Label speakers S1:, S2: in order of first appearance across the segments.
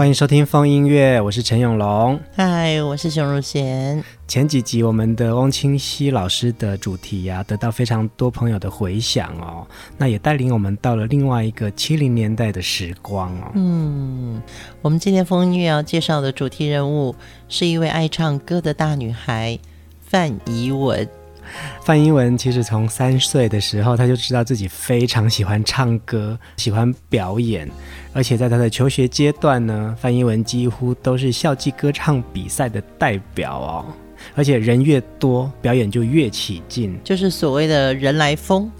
S1: 欢迎收听风音乐，我是陈永龙。
S2: 嗨，我是熊汝贤。
S1: 前几集我们的翁清溪老师的主题呀、啊，得到非常多朋友的回响哦。那也带领我们到了另外一个七零年代的时光哦。
S2: 嗯，我们今天风音乐要介绍的主题人物是一位爱唱歌的大女孩范怡文。
S1: 范英文其实从三岁的时候，他就知道自己非常喜欢唱歌，喜欢表演，而且在他的求学阶段呢，范英文几乎都是校际歌唱比赛的代表哦。而且人越多，表演就越起劲，
S2: 就是所谓的人来疯。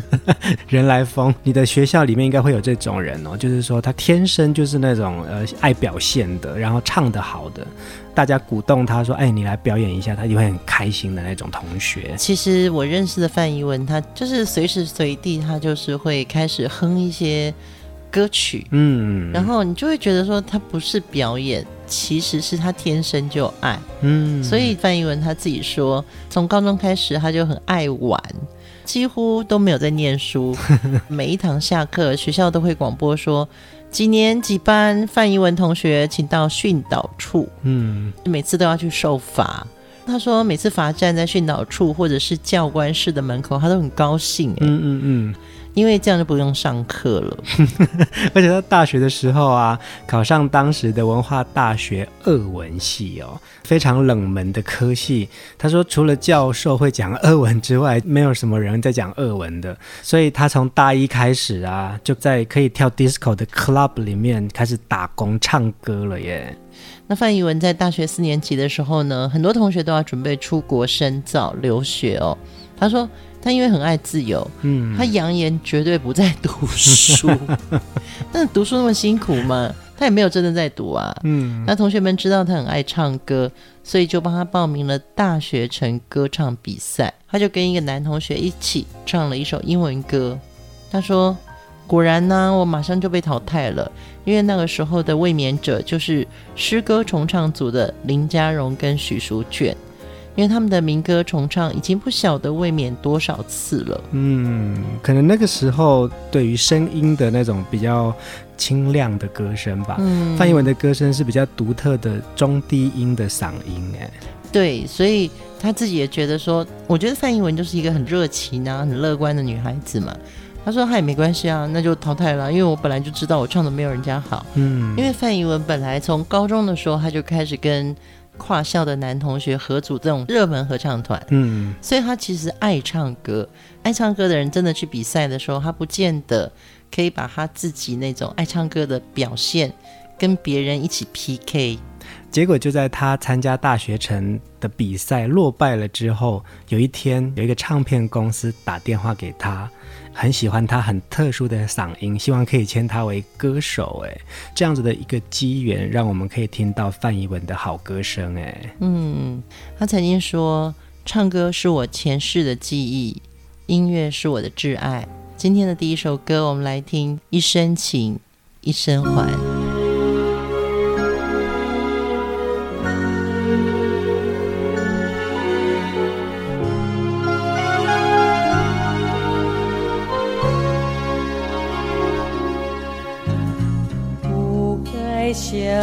S1: 人来疯，你的学校里面应该会有这种人哦，就是说他天生就是那种呃爱表现的，然后唱得好的。大家鼓动他说：“哎，你来表演一下。”他就会很开心的那种同学。
S2: 其实我认识的范逸文，他就是随时随地，他就是会开始哼一些歌曲，嗯，然后你就会觉得说，他不是表演，其实是他天生就爱，嗯。所以范逸文他自己说，从高中开始他就很爱玩，几乎都没有在念书。每一堂下课，学校都会广播说。几年几班范怡文同学，请到训导处。嗯，每次都要去受罚。他说，每次罚站在训导处或者是教官室的门口，他都很高兴。嗯嗯嗯。因为这样就不用上课了，
S1: 而且他大学的时候啊，考上当时的文化大学俄文系哦，非常冷门的科系。他说，除了教授会讲俄文之外，没有什么人在讲俄文的。所以他从大一开始啊，就在可以跳 disco 的 club 里面开始打工唱歌了耶。
S2: 那范怡文在大学四年级的时候呢，很多同学都要准备出国深造留学哦。他说。他因为很爱自由，嗯，他扬言绝对不再读书。但是读书那么辛苦嘛，他也没有真的在读啊。嗯，那同学们知道他很爱唱歌，所以就帮他报名了大学城歌唱比赛。他就跟一个男同学一起唱了一首英文歌。他说：“果然呢，我马上就被淘汰了，因为那个时候的卫冕者就是诗歌重唱组的林家荣跟许淑娟。”因为他们的民歌重唱已经不晓得未免多少次了。嗯，
S1: 可能那个时候对于声音的那种比较清亮的歌声吧。嗯，范逸文的歌声是比较独特的中低音的嗓音，哎。
S2: 对，所以他自己也觉得说，我觉得范逸文就是一个很热情啊、很乐观的女孩子嘛。他说他也没关系啊，那就淘汰了，因为我本来就知道我唱的没有人家好。嗯，因为范逸文本来从高中的时候他就开始跟。跨校的男同学合组这种热门合唱团，嗯，所以他其实爱唱歌。爱唱歌的人真的去比赛的时候，他不见得可以把他自己那种爱唱歌的表现跟别人一起 PK。
S1: 结果就在他参加大学城的比赛落败了之后，有一天有一个唱片公司打电话给他。很喜欢他很特殊的嗓音，希望可以签他为歌手。哎，这样子的一个机缘，让我们可以听到范逸文的好歌声。哎，
S2: 嗯，他曾经说，唱歌是我前世的记忆，音乐是我的挚爱。今天的第一首歌，我们来听《一生情，一生还》。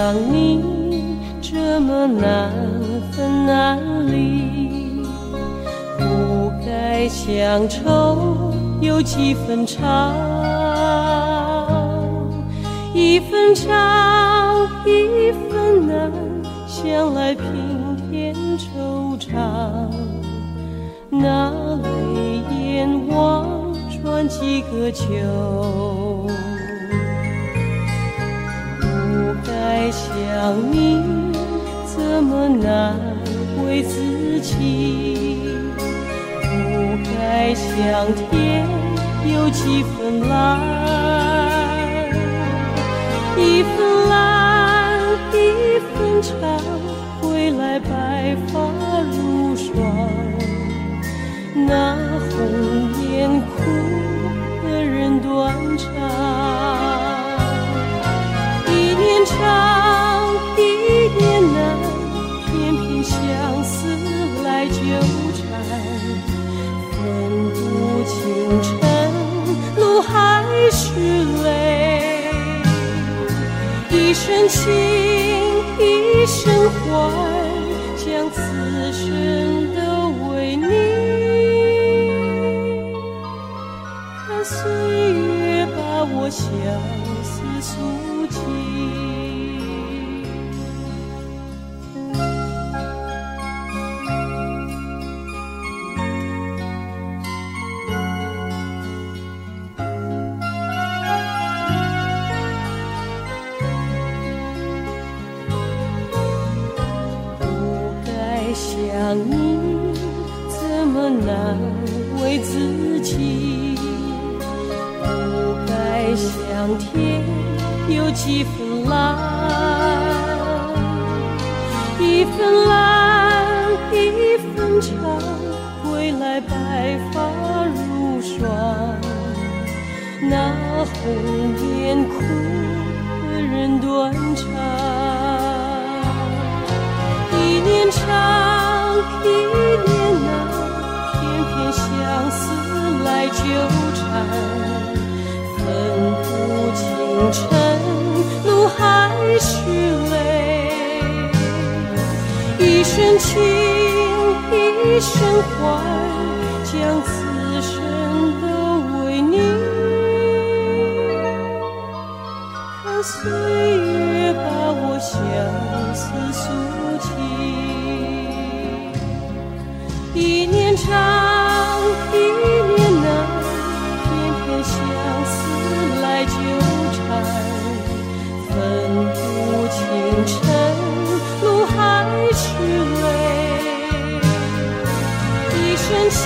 S3: 想你这么难分难离，不该乡愁有几分长，一分长一分难，想来平添惆怅，那泪眼望穿几个秋。该想你，怎么难为自己。不该想天有几分蓝，一分蓝，一分长，归来白发想。几分蓝，一分蓝，一分长，归来白发如霜。那红颜苦的人断肠，一年长，一年难，偏偏相思来纠缠，分不清晨。还是泪，一生情，一生欢，将此生都为你。看岁月把我相思诉尽，一念长，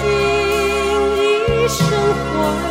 S3: 情，一生欢，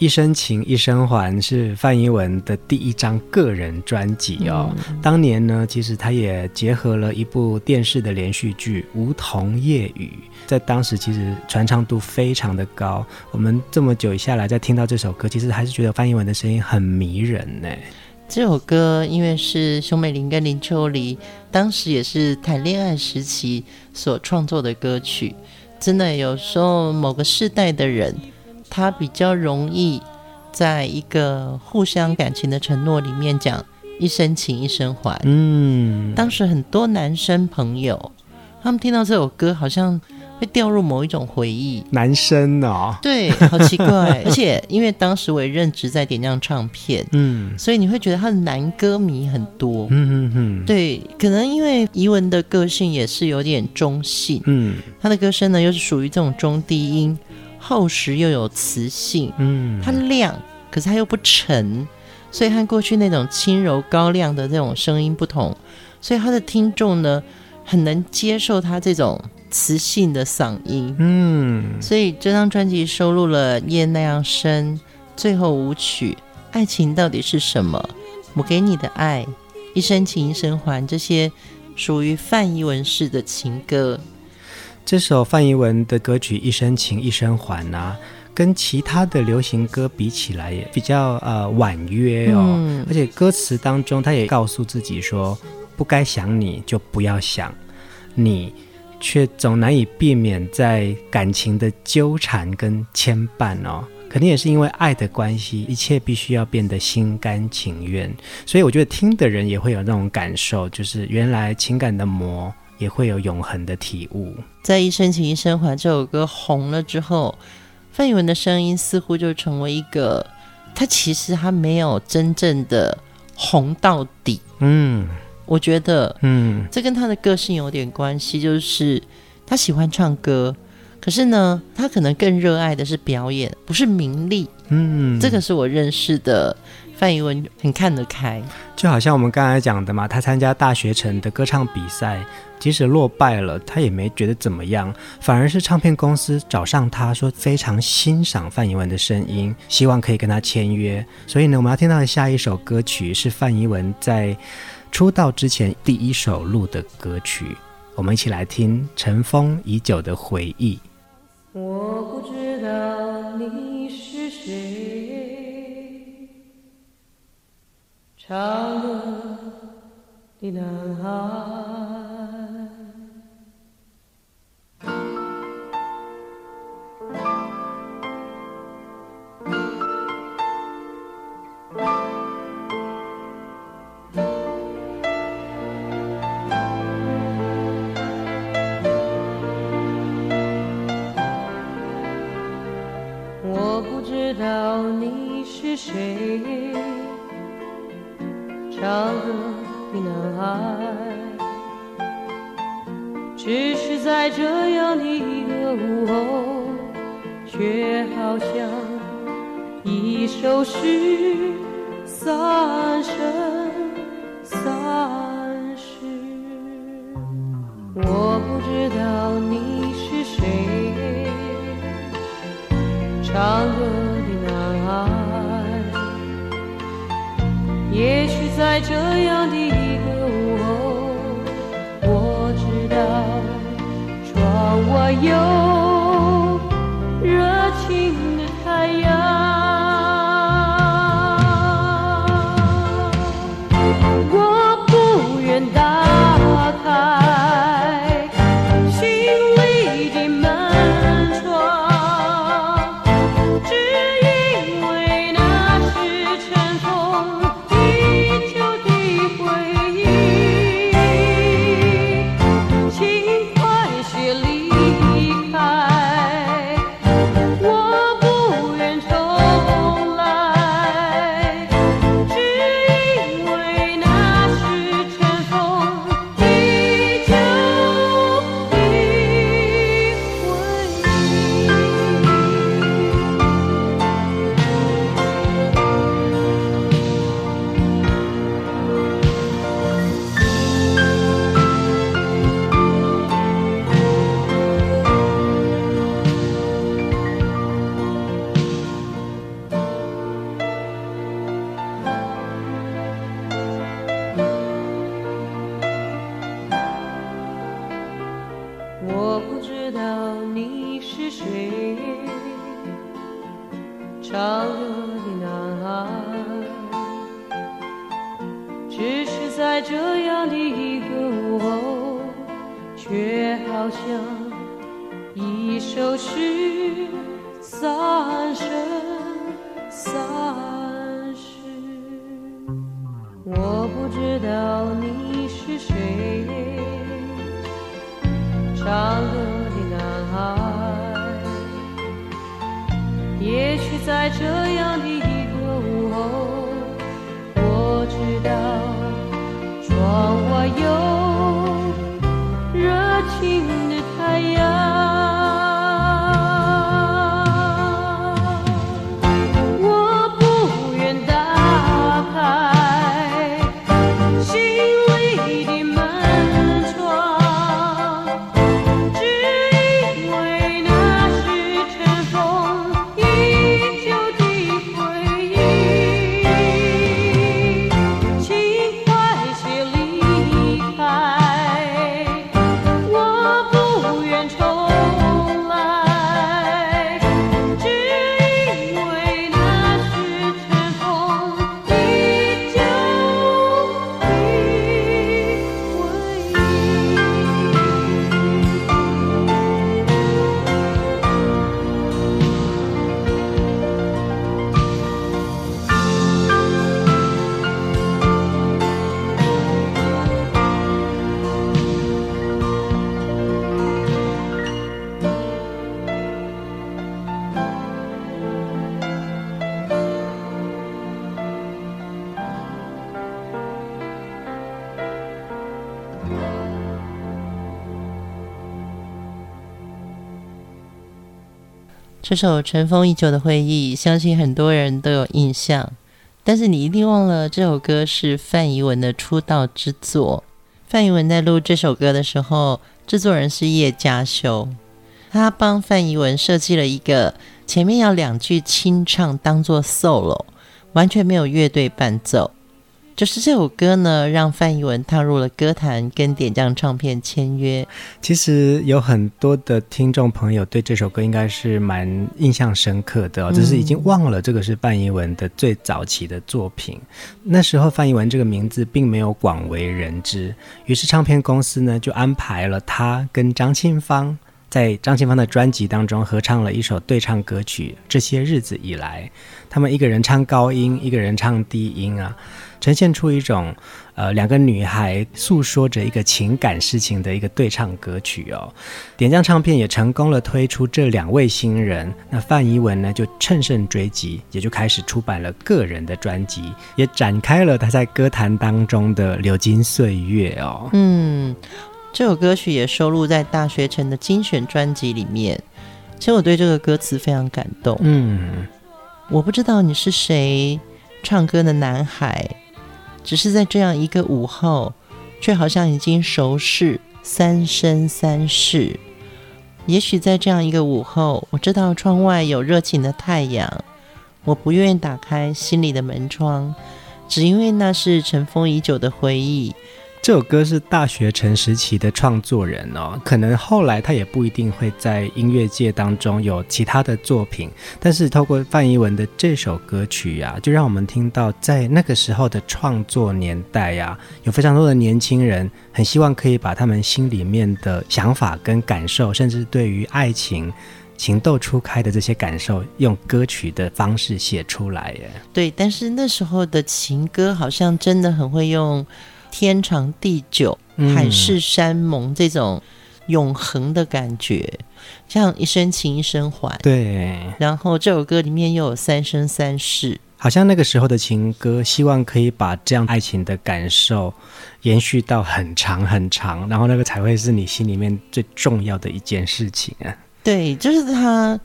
S1: 一生情，一生还，是范逸文的第一张个人专辑哦。嗯、当年呢，其实他也结合了一部电视的连续剧《梧桐夜雨》，在当时其实传唱度非常的高。我们这么久下来再听到这首歌，其实还是觉得范逸文的声音很迷人呢。
S2: 这首歌因为是熊美玲跟林秋离当时也是谈恋爱时期所创作的歌曲，真的有时候某个世代的人。他比较容易在一个互相感情的承诺里面讲一生情一生还。嗯，当时很多男生朋友，他们听到这首歌，好像会掉入某一种回忆。
S1: 男生哦，
S2: 对，好奇怪。而且因为当时我也任职在点亮唱片，嗯，所以你会觉得他的男歌迷很多。嗯嗯嗯，对，可能因为怡文的个性也是有点中性，嗯，他的歌声呢又是属于这种中低音。厚实又有磁性，嗯，它亮，可是它又不沉，所以和过去那种轻柔高亮的这种声音不同，所以他的听众呢很能接受他这种磁性的嗓音，嗯，所以这张专辑收录了《夜那样深》《最后舞曲》《爱情到底是什么》《我给你的爱》《一生情一生还》这些属于范逸文式的情歌。
S1: 这首范逸文的歌曲《一生情一生还》啊，跟其他的流行歌比起来也比较呃婉约哦，嗯、而且歌词当中他也告诉自己说，不该想你就不要想，你却总难以避免在感情的纠缠跟牵绊哦。肯定也是因为爱的关系，一切必须要变得心甘情愿。所以我觉得听的人也会有那种感受，就是原来情感的魔也会有永恒的体悟。
S2: 在《一生情一生还》这首歌红了之后，范逸文的声音似乎就成为一个，他其实他没有真正的红到底。
S1: 嗯，
S2: 我觉得，
S1: 嗯，
S2: 这跟他的个性有点关系，就是他喜欢唱歌。可是呢，他可能更热爱的是表演，不是名利。
S1: 嗯，
S2: 这个是我认识的范逸文，很看得开。
S1: 就好像我们刚才讲的嘛，他参加大学城的歌唱比赛，即使落败了，他也没觉得怎么样，反而是唱片公司找上他说非常欣赏范逸文的声音，希望可以跟他签约。所以呢，我们要听到的下一首歌曲是范逸文在出道之前第一首录的歌曲，我们一起来听《尘封已久的回忆》。
S3: 我不知道你是谁，唱歌的男孩。我不知道你是谁，唱歌的男孩，只是在这样的一个午后，却好像一首诗三生三世。我不知道你是谁，唱歌。在这样的一个午后，我知道，窗外有在这样的一个
S2: 午后却好像一首诗
S3: 三生三世我不知道你是谁唱歌的男孩也许在这
S2: 这首尘封已久的回忆，相信很多人都有印象。但是你一定忘了，这首歌是范怡文的出道之作。范怡文在录这首歌的时候，制作人是叶佳修，他帮范怡文设计了一个前面要两句清唱当做 solo，完全没有乐队伴奏。就是这首歌呢，让范逸文踏入了歌坛，跟点将唱片签约。
S1: 其实有很多的听众朋友对这首歌应该是蛮印象深刻的哦，只是已经忘了这个是范逸文的最早期的作品。那时候范逸文这个名字并没有广为人知，于是唱片公司呢就安排了他跟张清芳在张清芳的专辑当中合唱了一首对唱歌曲。这些日子以来，他们一个人唱高音，一个人唱低音啊。呈现出一种，呃，两个女孩诉说着一个情感事情的一个对唱歌曲哦。点将唱片也成功了推出这两位新人，那范怡文呢就乘胜追击，也就开始出版了个人的专辑，也展开了他在歌坛当中的流金岁月哦。
S2: 嗯，这首歌曲也收录在大学城的精选专辑里面。其实我对这个歌词非常感动。
S1: 嗯，
S2: 我不知道你是谁，唱歌的男孩。只是在这样一个午后，却好像已经熟识三生三世。也许在这样一个午后，我知道窗外有热情的太阳，我不愿意打开心里的门窗，只因为那是尘封已久的回忆。
S1: 这首歌是大学城时期的创作人哦，可能后来他也不一定会在音乐界当中有其他的作品，但是透过范怡文的这首歌曲呀、啊，就让我们听到在那个时候的创作年代呀、有非常多的年轻人很希望可以把他们心里面的想法跟感受，甚至对于爱情情窦初开的这些感受，用歌曲的方式写出来耶。
S2: 对，但是那时候的情歌好像真的很会用。天长地久、海誓山盟这种永恒的感觉，嗯、像一生情一生还。
S1: 对，
S2: 然后这首歌里面又有三生三世，
S1: 好像那个时候的情歌，希望可以把这样爱情的感受延续到很长很长，然后那个才会是你心里面最重要的一件事情啊。
S2: 对，就是它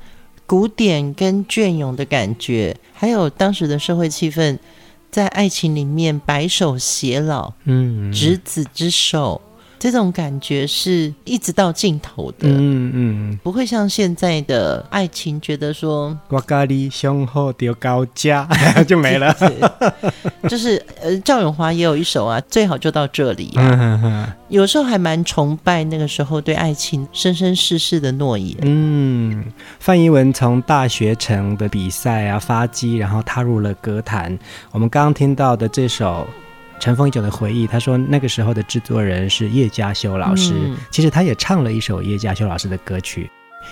S2: 古典跟隽永的感觉，还有当时的社会气氛。在爱情里面白首偕老，嗯，执子之手，这种感觉是一直到尽头的，嗯嗯，不会像现在的爱情，觉得说
S1: 我咖喱胸后丢高价就没了，
S2: 就是呃，赵咏华也有一首啊，最好就到这里啊，有时候还蛮崇拜那个时候对爱情生生世世的诺言。
S1: 嗯，范一文从大学城的比赛啊发迹，然后踏入了歌坛。我们刚刚听到的这首。尘封已久的回忆，他说那个时候的制作人是叶嘉修老师，嗯、其实他也唱了一首叶嘉修老师的歌曲。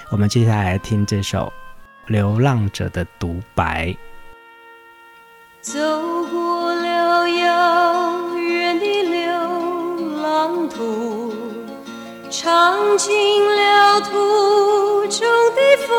S1: 我们接下来听这首《流浪者的独白》。
S3: 走过了遥远的流浪途，尝尽了途中的风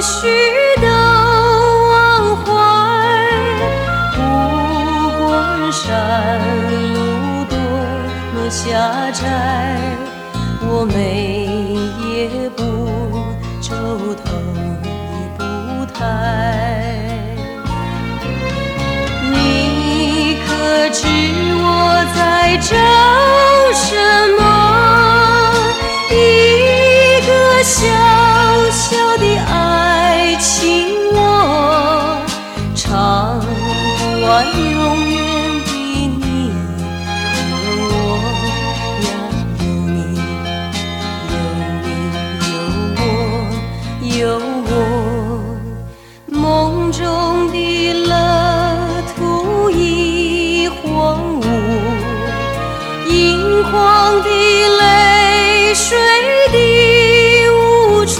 S3: 绪都狂的泪水滴无处，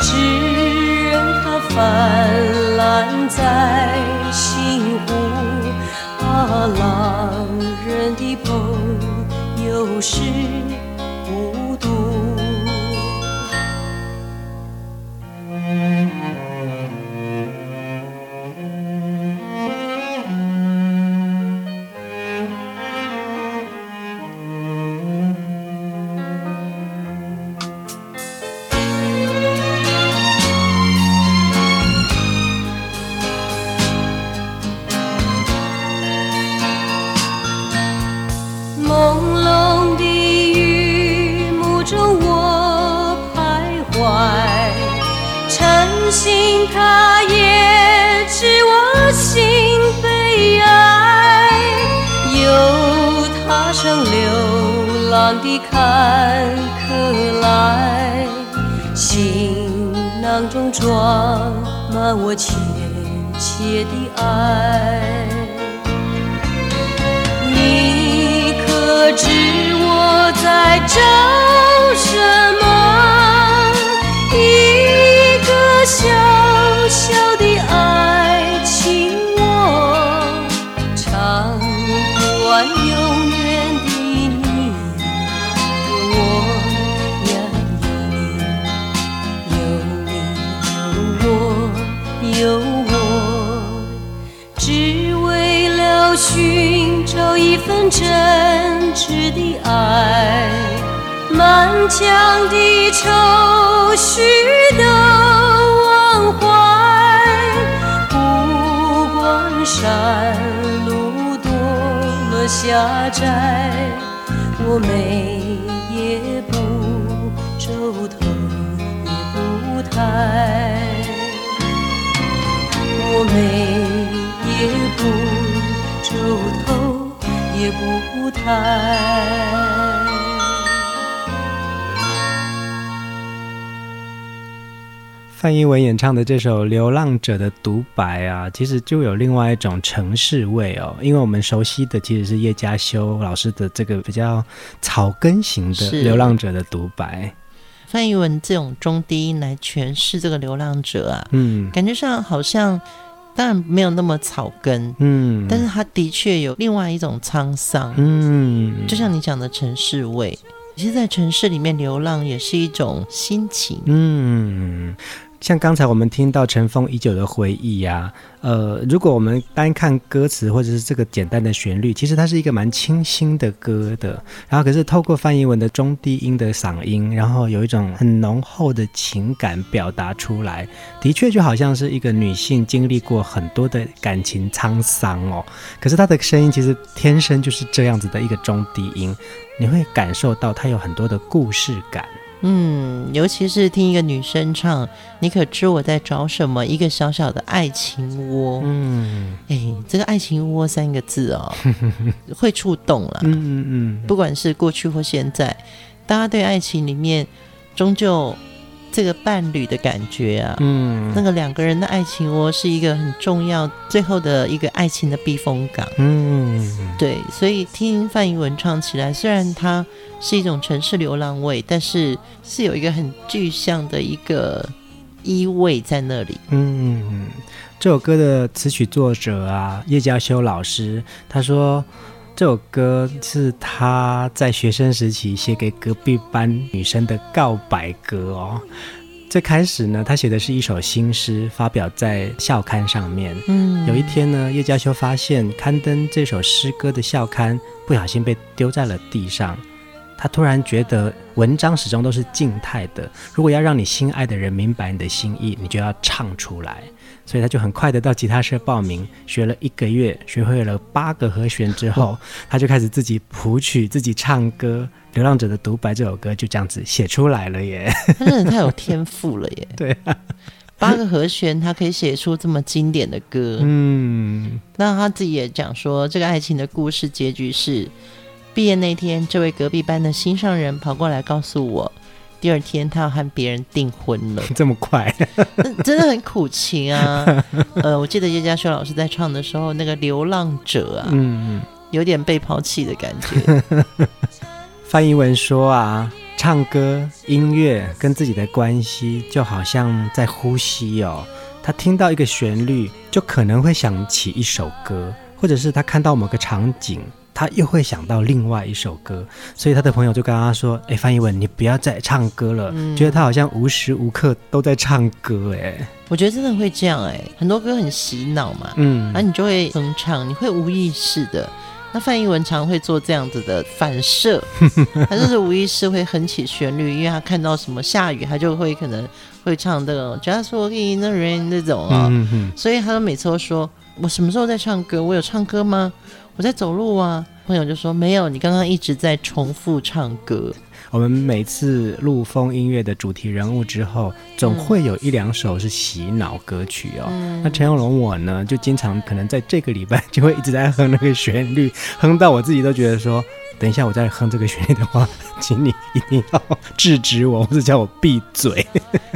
S3: 只任它泛滥在心湖。啊，狼人的朋友是。我情满腔的愁绪都忘怀。不管山路多么狭窄，我眉也不皱头也不抬。我眉也不皱头，也不抬。
S1: 范逸文演唱的这首《流浪者》的独白啊，其实就有另外一种城市味哦。因为我们熟悉的其实是叶嘉修老师的这个比较草根型的《流浪者》的独白。
S2: 范逸文这种中低音来诠释这个流浪者啊，嗯，感觉上好像。当然没有那么草根，嗯，但是他的确有另外一种沧桑，嗯，就像你讲的城市味，其实，在城市里面流浪也是一种心情，
S1: 嗯。像刚才我们听到尘封已久的回忆呀、啊，呃，如果我们单看歌词或者是这个简单的旋律，其实它是一个蛮清新的歌的。然后可是透过范逸文的中低音的嗓音，然后有一种很浓厚的情感表达出来，的确就好像是一个女性经历过很多的感情沧桑哦。可是她的声音其实天生就是这样子的一个中低音，你会感受到她有很多的故事感。
S2: 嗯，尤其是听一个女生唱，你可知我在找什么？一个小小的爱情窝。嗯，哎，这个爱情窝三个字哦，会触动了。嗯嗯嗯，不管是过去或现在，大家对爱情里面，终究。这个伴侣的感觉啊，嗯，那个两个人的爱情窝是一个很重要，最后的一个爱情的避风港，嗯，对，所以听范逸文唱起来，虽然它是一种城市流浪味，但是是有一个很具象的一个依偎在那里。
S1: 嗯，这首歌的词曲作者啊，叶佳修老师，他说。这首歌是他在学生时期写给隔壁班女生的告白歌哦。最开始呢，他写的是一首新诗，发表在校刊上面。嗯，有一天呢，叶佳修发现刊登这首诗歌的校刊不小心被丢在了地上。他突然觉得文章始终都是静态的，如果要让你心爱的人明白你的心意，你就要唱出来。所以他就很快的到吉他社报名，学了一个月，学会了八个和弦之后，他就开始自己谱曲、自己唱歌，《流浪者的独白》这首歌就这样子写出来了耶。
S2: 他真的太有天赋了耶！
S1: 对啊，
S2: 八个和弦他可以写出这么经典的歌。嗯，那他自己也讲说，这个爱情的故事结局是，毕业那天，这位隔壁班的心上人跑过来告诉我。第二天，他要和别人订婚了，
S1: 这么快，
S2: 真的很苦情啊。呃，我记得叶嘉修老师在唱的时候，那个流浪者啊，嗯，有点被抛弃的感觉。
S1: 范逸文说啊，唱歌、音乐跟自己的关系就好像在呼吸哦。他听到一个旋律，就可能会想起一首歌，或者是他看到某个场景。他又会想到另外一首歌，所以他的朋友就跟他说：“哎，范逸文，你不要再唱歌了，嗯、觉得他好像无时无刻都在唱歌。”哎，
S2: 我觉得真的会这样哎，很多歌很洗脑嘛，嗯，然后你就会哼唱，你会无意识的。那范逸文常会做这样子的反射，他就是无意识会哼起旋律，因为他看到什么下雨，他就会可能会唱这个 Just Walking in the Rain 那种啊、哦，嗯、哼所以他都每次都说：“我什么时候在唱歌？我有唱歌吗？”我在走路啊，朋友就说没有，你刚刚一直在重复唱歌。
S1: 我们每次录风音乐的主题人物之后，总会有一两首是洗脑歌曲哦。嗯、那陈永龙我呢，就经常可能在这个礼拜就会一直在哼那个旋律，哼到我自己都觉得说。等一下，我再哼这个旋律的话，请你一定要制止我，或者叫我闭嘴。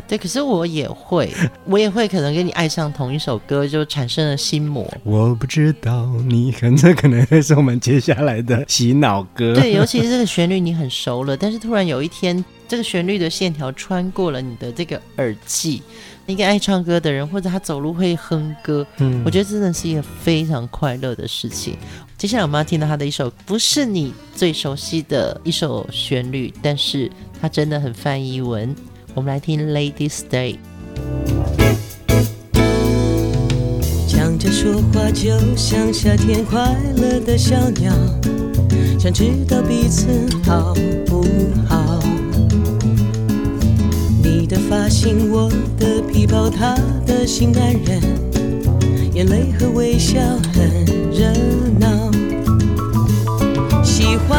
S2: 对，可是我也会，我也会可能跟你爱上同一首歌，就产生了心魔。
S1: 我不知道你哼，这可能会是我们接下来的洗脑歌。
S2: 对，尤其是这个旋律你很熟了，但是突然有一天，这个旋律的线条穿过了你的这个耳际。一个爱唱歌的人，或者他走路会哼歌，嗯，我觉得真的是一个非常快乐的事情。接下来我们要听到他的一首不是你最熟悉的一首旋律，但是他真的很翻译文。我们来听《Lady's Day》。
S4: 讲着说话就像夏天快乐的小鸟，想知道彼此好不好。你的发型，我的皮包，他的心安人，眼泪和微笑很热闹。喜欢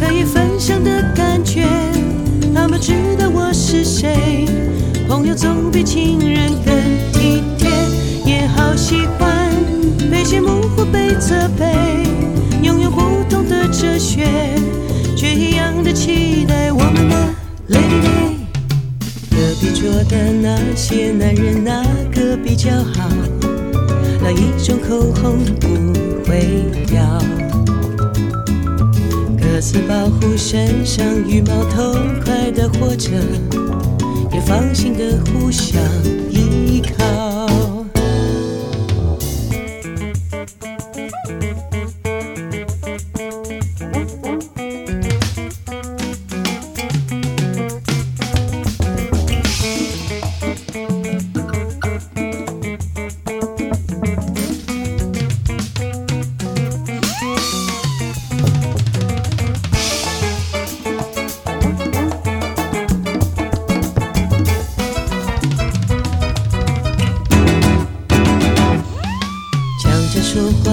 S4: 可以分享的感觉，他们知道我是谁。朋友总比情人更体贴，也好喜欢被羡慕或被责备，拥有不同的哲学，却一样的期待我们的 Lady。隔壁桌的那些男人，哪个比较好？哪一种口红不会掉？彼此保护身上羽毛，痛快的活着，也放心的互相依靠。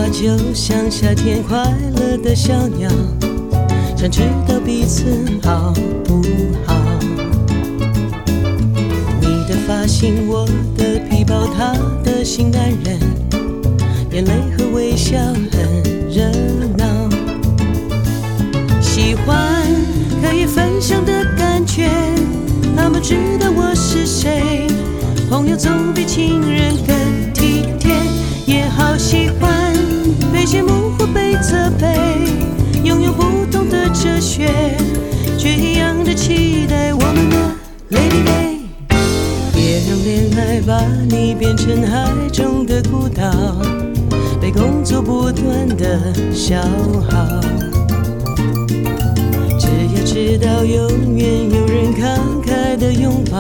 S4: 就像夏天快乐的小鸟，想知道彼此好不好。你的发型，我的皮包，他的新男人，眼泪和微笑很热闹。喜欢可以分享的感觉，他们知道我是谁。朋友总比情人更体贴，也好喜欢。被羡慕或被责备，拥有不同的哲学，却一样的期待我们的 Lady Day。别让恋爱把你变成海中的孤岛，被工作不断的消耗。只要知道永远有人慷慨的拥抱，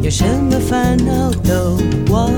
S4: 有什么烦恼都忘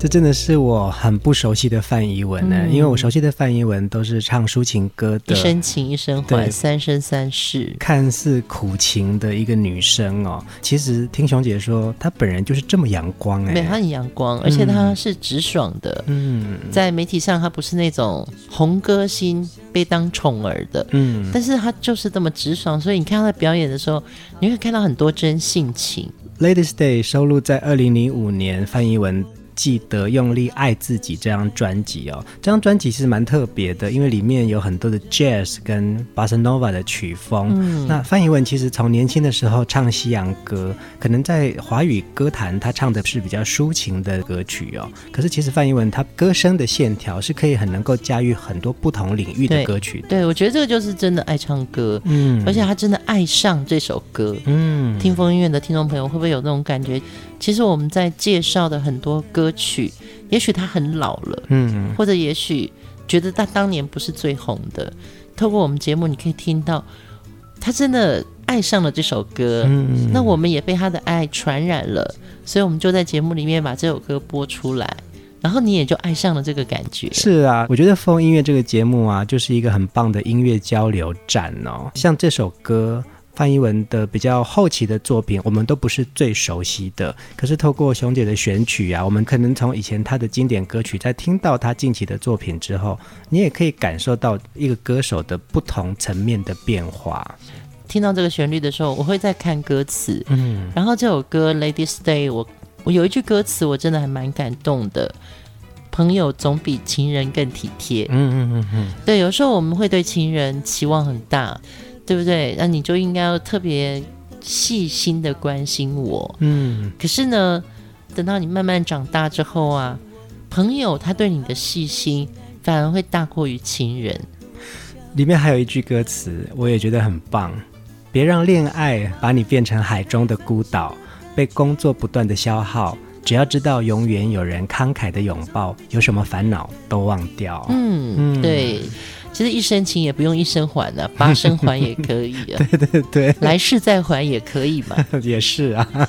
S1: 这真的是我很不熟悉的范逸文呢，嗯、因为我熟悉的范逸文都是唱抒情歌的，
S2: 一生情一生欢，对三生三世，
S1: 看似苦情的一个女生哦。其实听熊姐说，她本人就是这么阳光哎，
S2: 对，她很阳光，而且她是直爽的。嗯，在媒体上，她不是那种红歌星被当宠儿的。嗯，但是她就是这么直爽，所以你看她表演的时候，你会看到很多真性情。
S1: Ladies Day 收录在二零零五年范逸文。记得用力爱自己这张专辑哦。这张专辑其实蛮特别的，因为里面有很多的 jazz 跟 bossa nova 的曲风。嗯，那范逸文其实从年轻的时候唱西洋歌，可能在华语歌坛他唱的是比较抒情的歌曲哦。可是其实范逸文他歌声的线条是可以很能够驾驭很多不同领域的歌曲的。
S2: 对，对，我觉得这个就是真的爱唱歌，嗯，而且他真的爱上这首歌，嗯，听风音乐的听众朋友会不会有那种感觉？其实我们在介绍的很多歌曲，也许他很老了，嗯，或者也许觉得他当年不是最红的，透过我们节目你可以听到，他真的爱上了这首歌，嗯，那我们也被他的爱传染了，所以我们就在节目里面把这首歌播出来。然后你也就爱上了这个感觉。
S1: 是啊，我觉得风音乐这个节目啊，就是一个很棒的音乐交流站哦。像这首歌，范一文的比较后期的作品，我们都不是最熟悉的。可是透过熊姐的选曲啊，我们可能从以前她的经典歌曲，在听到她近期的作品之后，你也可以感受到一个歌手的不同层面的变化。
S2: 听到这个旋律的时候，我会在看歌词。嗯，然后这首歌《Lady Stay》，我。我有一句歌词，我真的还蛮感动的。朋友总比情人更体贴。嗯嗯嗯嗯。对，有时候我们会对情人期望很大，对不对？那你就应该要特别细心的关心我。嗯。可是呢，等到你慢慢长大之后啊，朋友他对你的细心反而会大过于情人。
S1: 里面还有一句歌词，我也觉得很棒。别让恋爱把你变成海中的孤岛。被工作不断的消耗，只要知道永远有人慷慨的拥抱，有什么烦恼都忘掉。
S2: 嗯嗯，对，其实一生情也不用一生还啊，八生还也可以啊。
S1: 对对对，
S2: 来世再还也可以嘛。
S1: 也是啊。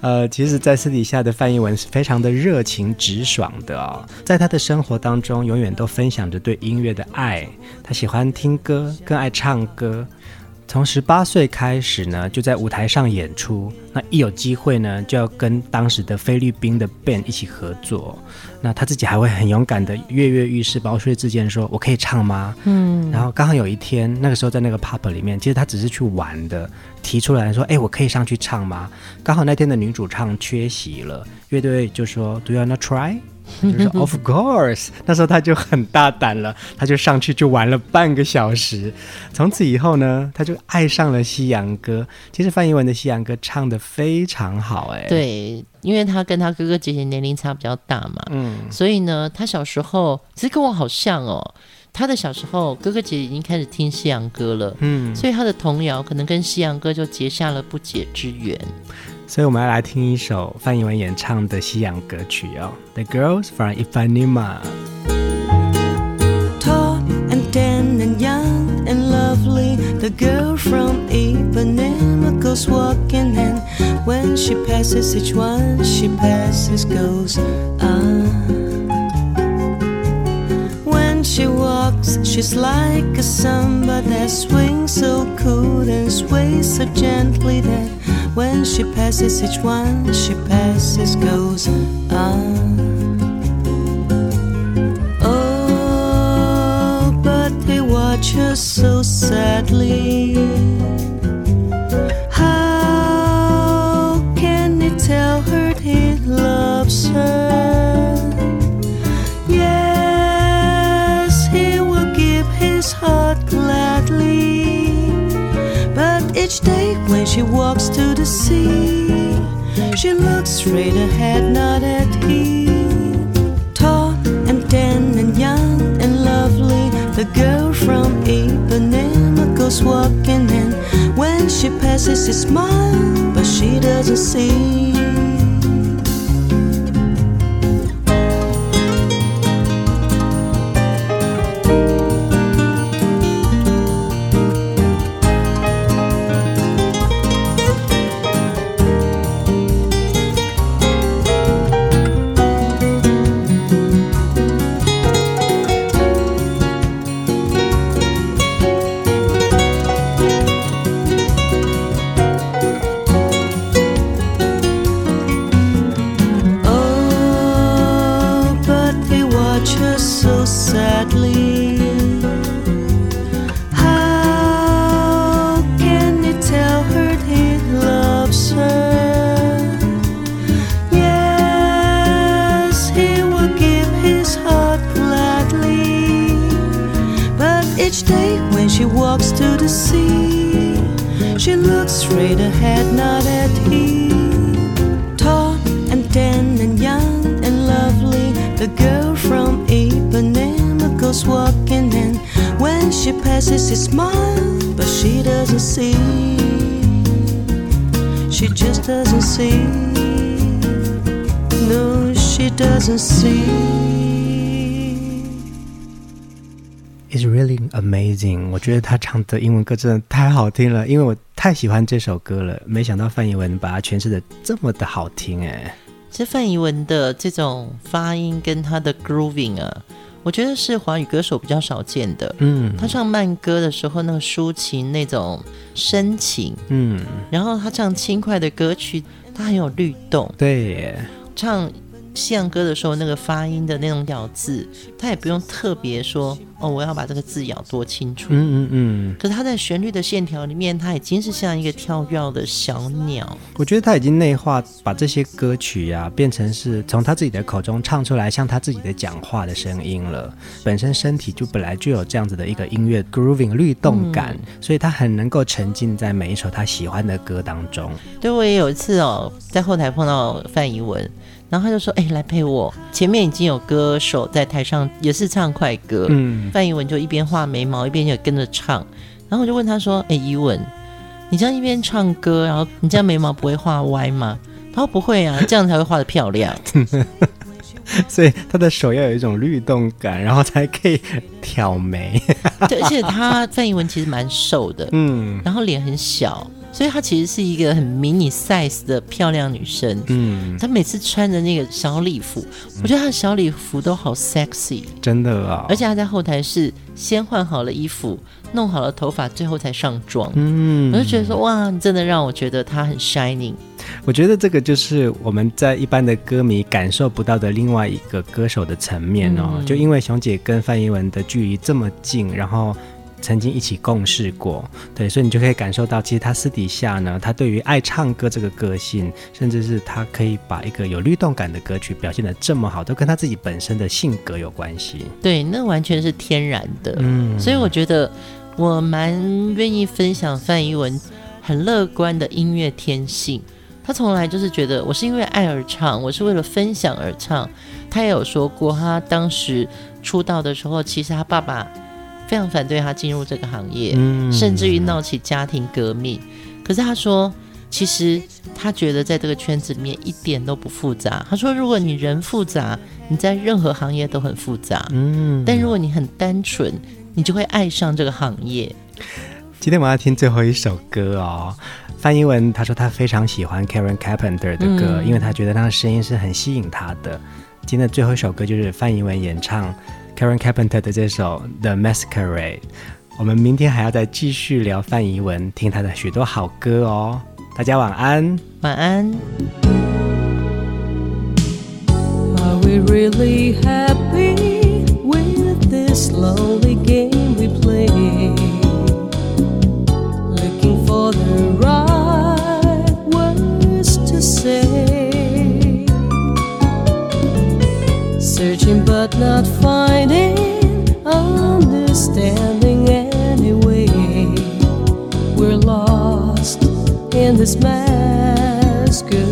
S1: 呃，其实，在私底下的范逸文是非常的热情直爽的哦，在他的生活当中，永远都分享着对音乐的爱。他喜欢听歌，更爱唱歌。从十八岁开始呢，就在舞台上演出。那一有机会呢，就要跟当时的菲律宾的 band 一起合作。那他自己还会很勇敢的跃跃欲试，包括说自荐说：“我可以唱吗？”嗯。然后刚好有一天，那个时候在那个 pub 里面，其实他只是去玩的，提出来说：“哎，我可以上去唱吗？”刚好那天的女主唱缺席了，乐队就说：“Do you wanna try？” 就是 Of course，那时候他就很大胆了，他就上去就玩了半个小时。从此以后呢，他就爱上了西洋歌。其实范逸文的西洋歌唱的非常好，哎，
S2: 对，因为他跟他哥哥姐姐年龄差比较大嘛，嗯，所以呢，他小时候其实跟我好像哦。他的小时候，哥哥姐姐已经开始听西洋歌了，嗯，所以他的童谣可能跟西洋歌就结下了不解之缘。
S1: 所以我们要来听一首范逸文演唱的西洋歌曲哦，《The Girls from Ipanema》。Tall and tan and young and lovely, the girl from Ipanema goes walking, and when she passes each one she passes goes ah. She walks, she's like a samba that swings so cool and sways so gently that when she passes each one, she passes goes on. Oh, but they watch her so sadly. How can he tell her he loves her? Day when she walks to the sea. She looks straight ahead, not at him. Tall and tan and young and lovely, the girl from Ipanema goes walking, and when she passes, she smiles, but she doesn't see.
S4: looks straight ahead, not at him. Tall and tan and young and lovely, the girl from Ipanema goes walking, and when she passes, she smiles, but she doesn't see. She just doesn't see. No, she doesn't see.
S1: It's really amazing！我觉得他 唱的英文歌真的太好听了，因为我太喜欢这首歌了。没想到范怡文把它诠释的这么的好听哎。
S2: 其实范怡文的这种发音跟他的 grooving 啊，我觉得是华语歌手比较少见的。嗯，他唱慢歌的时候，那个抒情那种深情，嗯，然后他唱轻快的歌曲，他很有律动。
S1: 对，
S2: 唱。西洋歌的时候，那个发音的那种咬字，他也不用特别说哦，我要把这个字咬多清楚。嗯嗯嗯。可是他在旋律的线条里面，他已经是像一个跳跃的小鸟。
S1: 我觉得他已经内化，把这些歌曲呀、啊、变成是从他自己的口中唱出来，像他自己的讲话的声音了。本身身体就本来就有这样子的一个音乐 grooving 律动感，嗯、所以他很能够沉浸在每一首他喜欢的歌当中。
S2: 对，我也有一次哦，在后台碰到范怡文。然后他就说：“哎、欸，来陪我。前面已经有歌手在台上，也是唱快歌。嗯，范怡文就一边画眉毛，一边就跟着唱。然后我就问他说：‘哎、欸，怡文，你这样一边唱歌，然后你这样眉毛不会画歪吗？’他说：‘不会啊，这样才会画的漂亮。’
S1: 所以他的手要有一种律动感，然后才可以挑眉。
S2: 对，而且他范逸文其实蛮瘦的，嗯，然后脸很小。”所以她其实是一个很迷你 size 的漂亮女生。嗯，她每次穿着那个小礼服，我觉得她的小礼服都好 sexy，
S1: 真的啊！
S2: 而且她在后台是先换好了衣服，弄好了头发，最后才上妆。嗯，我就觉得说，哇，你真的让我觉得她很 shining。
S1: 我觉得这个就是我们在一般的歌迷感受不到的另外一个歌手的层面哦。嗯，就因为熊姐跟范逸文的距离这么近，然后。曾经一起共事过，对，所以你就可以感受到，其实他私底下呢，他对于爱唱歌这个个性，甚至是他可以把一个有律动感的歌曲表现的这么好，都跟他自己本身的性格有关系。
S2: 对，那完全是天然的。嗯，所以我觉得我蛮愿意分享范一文很乐观的音乐天性。他从来就是觉得我是因为爱而唱，我是为了分享而唱。他也有说过，他当时出道的时候，其实他爸爸。非常反对他进入这个行业，嗯、甚至于闹起家庭革命。可是他说，其实他觉得在这个圈子里面一点都不复杂。他说，如果你人复杂，你在任何行业都很复杂。嗯，但如果你很单纯，你就会爱上这个行业。
S1: 今天我要听最后一首歌哦。范英文他说他非常喜欢 Karen Carpenter 的歌，嗯、因为他觉得他的声音是很吸引他的。今天的最后一首歌就是范英文演唱。Karen Carpenter 的这首《The Masquerade》，我们明天还要再继续聊范怡文，听她的许多好歌哦。大家晚安，
S2: 晚安。
S3: Are we really happy with this lonely game Searching but not finding, understanding anyway. We're lost in this masquerade.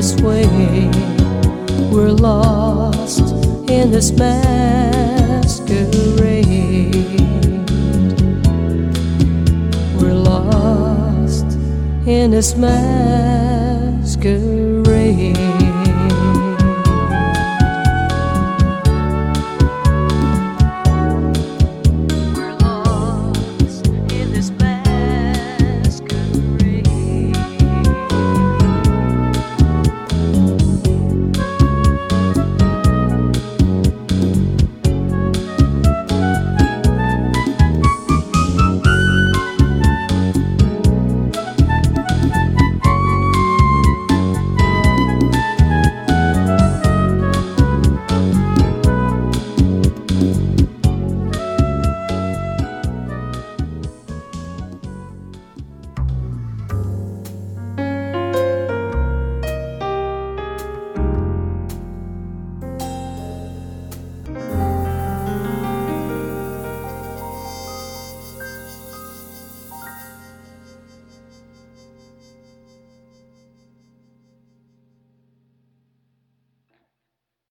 S3: this way. We're lost in this masquerade. We're lost in this masquerade.